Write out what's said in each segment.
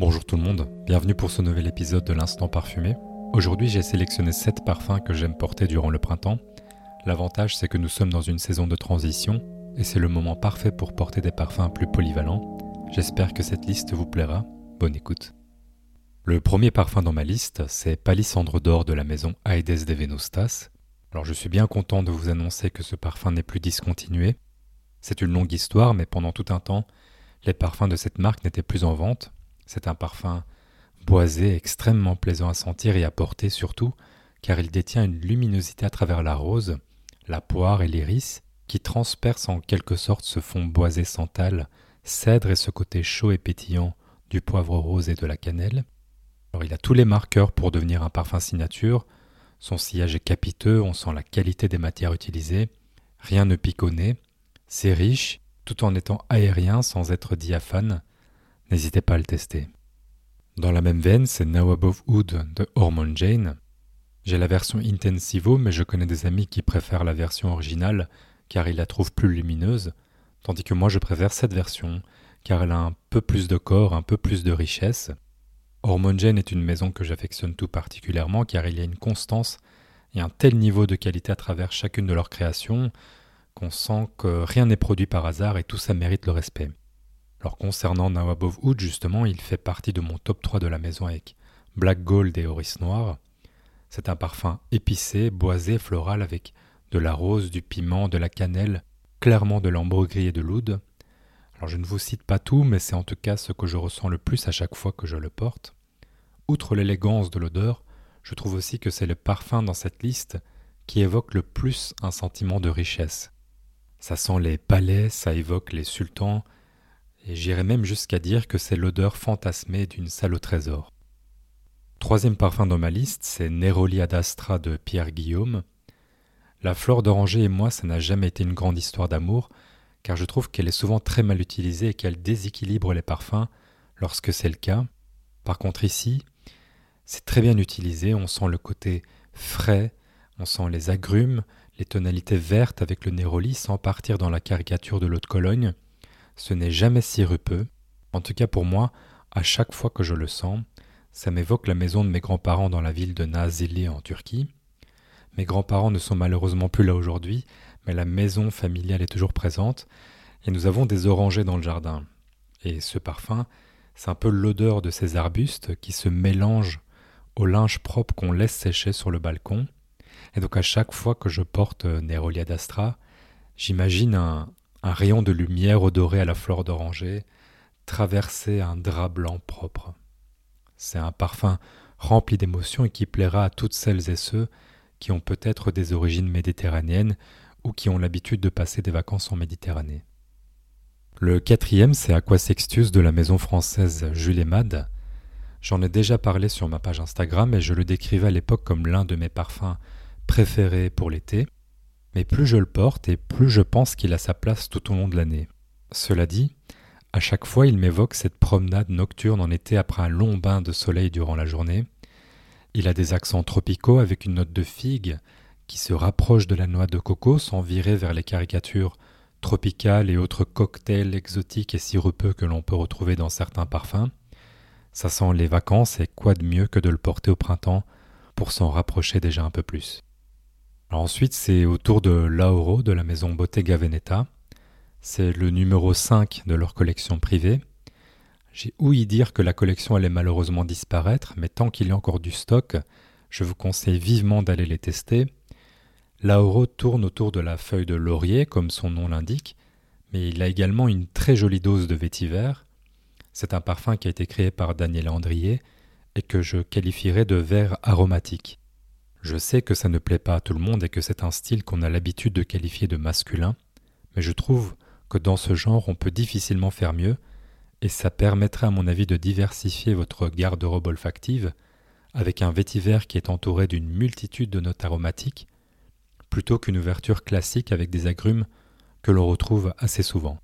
Bonjour tout le monde, bienvenue pour ce nouvel épisode de l'Instant Parfumé. Aujourd'hui j'ai sélectionné 7 parfums que j'aime porter durant le printemps. L'avantage c'est que nous sommes dans une saison de transition et c'est le moment parfait pour porter des parfums plus polyvalents. J'espère que cette liste vous plaira. Bonne écoute. Le premier parfum dans ma liste, c'est Palissandre d'or de la maison Aedes de Venustas. Alors je suis bien content de vous annoncer que ce parfum n'est plus discontinué. C'est une longue histoire, mais pendant tout un temps, les parfums de cette marque n'étaient plus en vente. C'est un parfum boisé, extrêmement plaisant à sentir et à porter surtout, car il détient une luminosité à travers la rose, la poire et l'iris, qui transperce en quelque sorte ce fond boisé santal, cèdre et ce côté chaud et pétillant du poivre rose et de la cannelle. Il a tous les marqueurs pour devenir un parfum signature. Son sillage est capiteux, on sent la qualité des matières utilisées, rien ne pique au nez, c'est riche, tout en étant aérien sans être diaphane. N'hésitez pas à le tester. Dans la même veine, c'est Now Above Wood de Hormone Jane. J'ai la version Intensivo, mais je connais des amis qui préfèrent la version originale car ils la trouvent plus lumineuse, tandis que moi je préfère cette version car elle a un peu plus de corps, un peu plus de richesse. Hormogen est une maison que j'affectionne tout particulièrement car il y a une constance et un tel niveau de qualité à travers chacune de leurs créations qu'on sent que rien n'est produit par hasard et tout ça mérite le respect. Alors concernant Now Above Wood, justement, il fait partie de mon top 3 de la maison avec Black Gold et Oris Noir. C'est un parfum épicé, boisé, floral avec de la rose, du piment, de la cannelle, clairement de l'ambre gris et de l'oud. Alors je ne vous cite pas tout, mais c'est en tout cas ce que je ressens le plus à chaque fois que je le porte. Outre l'élégance de l'odeur, je trouve aussi que c'est le parfum dans cette liste qui évoque le plus un sentiment de richesse. Ça sent les palais, ça évoque les sultans, et j'irais même jusqu'à dire que c'est l'odeur fantasmée d'une salle au trésor. Troisième parfum dans ma liste, c'est Neroli ad Astra de Pierre Guillaume. La fleur d'oranger et moi, ça n'a jamais été une grande histoire d'amour, car je trouve qu'elle est souvent très mal utilisée et qu'elle déséquilibre les parfums lorsque c'est le cas. Par contre ici, c'est très bien utilisé, on sent le côté frais, on sent les agrumes, les tonalités vertes avec le néroli sans partir dans la caricature de l'eau de Cologne. Ce n'est jamais sirupeux. En tout cas pour moi, à chaque fois que je le sens, ça m'évoque la maison de mes grands-parents dans la ville de Nazilli en Turquie. Mes grands-parents ne sont malheureusement plus là aujourd'hui, mais la maison familiale est toujours présente, et nous avons des orangers dans le jardin. Et ce parfum, c'est un peu l'odeur de ces arbustes qui se mélangent au linge propre qu'on laisse sécher sur le balcon. Et donc à chaque fois que je porte Nerolia d'Astra, j'imagine un, un rayon de lumière odoré à la fleur d'oranger traverser un drap blanc propre. C'est un parfum rempli d'émotions et qui plaira à toutes celles et ceux qui ont peut-être des origines méditerranéennes ou qui ont l'habitude de passer des vacances en Méditerranée. Le quatrième, c'est Aquasextus de la maison française Jules Emad. J'en ai déjà parlé sur ma page Instagram et je le décrivais à l'époque comme l'un de mes parfums préférés pour l'été, mais plus je le porte et plus je pense qu'il a sa place tout au long de l'année. Cela dit, à chaque fois il m'évoque cette promenade nocturne en été après un long bain de soleil durant la journée. Il a des accents tropicaux avec une note de figue, qui se rapproche de la noix de coco sans virer vers les caricatures tropicales et autres cocktails exotiques et sirupeux que l'on peut retrouver dans certains parfums. Ça sent les vacances et quoi de mieux que de le porter au printemps pour s'en rapprocher déjà un peu plus. Ensuite, c'est au tour de Lauro de la maison Bottega Veneta. C'est le numéro 5 de leur collection privée. J'ai ouï dire que la collection allait malheureusement disparaître, mais tant qu'il y a encore du stock, je vous conseille vivement d'aller les tester Lauro tourne autour de la feuille de laurier, comme son nom l'indique, mais il a également une très jolie dose de vétiver. C'est un parfum qui a été créé par Daniel Andrier et que je qualifierais de vert aromatique. Je sais que ça ne plaît pas à tout le monde et que c'est un style qu'on a l'habitude de qualifier de masculin, mais je trouve que dans ce genre on peut difficilement faire mieux, et ça permettrait à mon avis de diversifier votre garde-robe olfactive avec un vétiver qui est entouré d'une multitude de notes aromatiques plutôt qu'une ouverture classique avec des agrumes que l'on retrouve assez souvent.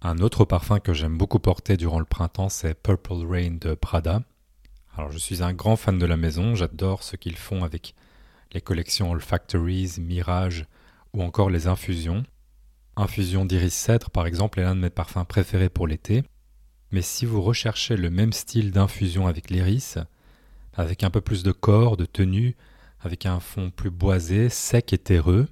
Un autre parfum que j'aime beaucoup porter durant le printemps, c'est Purple Rain de Prada. Alors je suis un grand fan de la maison, j'adore ce qu'ils font avec les collections Olfactories, Mirage ou encore les infusions. Infusion d'iris cèdre par exemple est l'un de mes parfums préférés pour l'été, Mais si vous recherchez le même style d'infusion avec l'iris, avec un peu plus de corps, de tenue, avec un fond plus boisé, sec et terreux,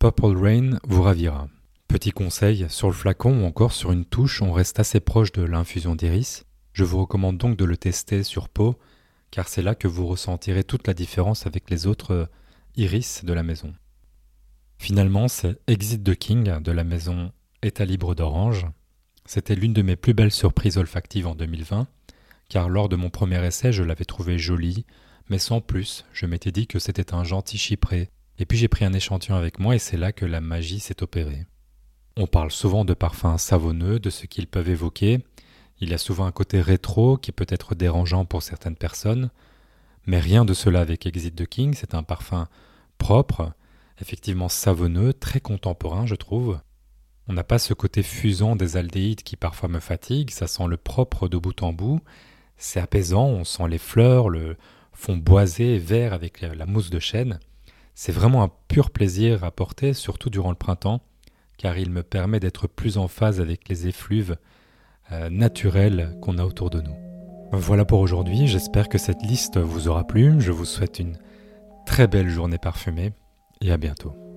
Purple Rain vous ravira. Petit conseil, sur le flacon ou encore sur une touche, on reste assez proche de l'infusion d'iris. Je vous recommande donc de le tester sur peau, car c'est là que vous ressentirez toute la différence avec les autres iris de la maison. Finalement, c'est Exit the King de la maison État libre d'Orange. C'était l'une de mes plus belles surprises olfactives en 2020, car lors de mon premier essai, je l'avais trouvé jolie, mais sans plus, je m'étais dit que c'était un gentil chypré, et puis j'ai pris un échantillon avec moi et c'est là que la magie s'est opérée. On parle souvent de parfums savonneux, de ce qu'ils peuvent évoquer. Il y a souvent un côté rétro qui peut être dérangeant pour certaines personnes, mais rien de cela avec Exit the King, c'est un parfum propre, effectivement savonneux, très contemporain, je trouve. On n'a pas ce côté fusant des aldéhydes qui parfois me fatigue, ça sent le propre de bout en bout, c'est apaisant, on sent les fleurs, le fond boisé, vert avec la mousse de chêne. C'est vraiment un pur plaisir à porter, surtout durant le printemps, car il me permet d'être plus en phase avec les effluves euh, naturels qu'on a autour de nous. Voilà pour aujourd'hui, j'espère que cette liste vous aura plu, je vous souhaite une très belle journée parfumée et à bientôt.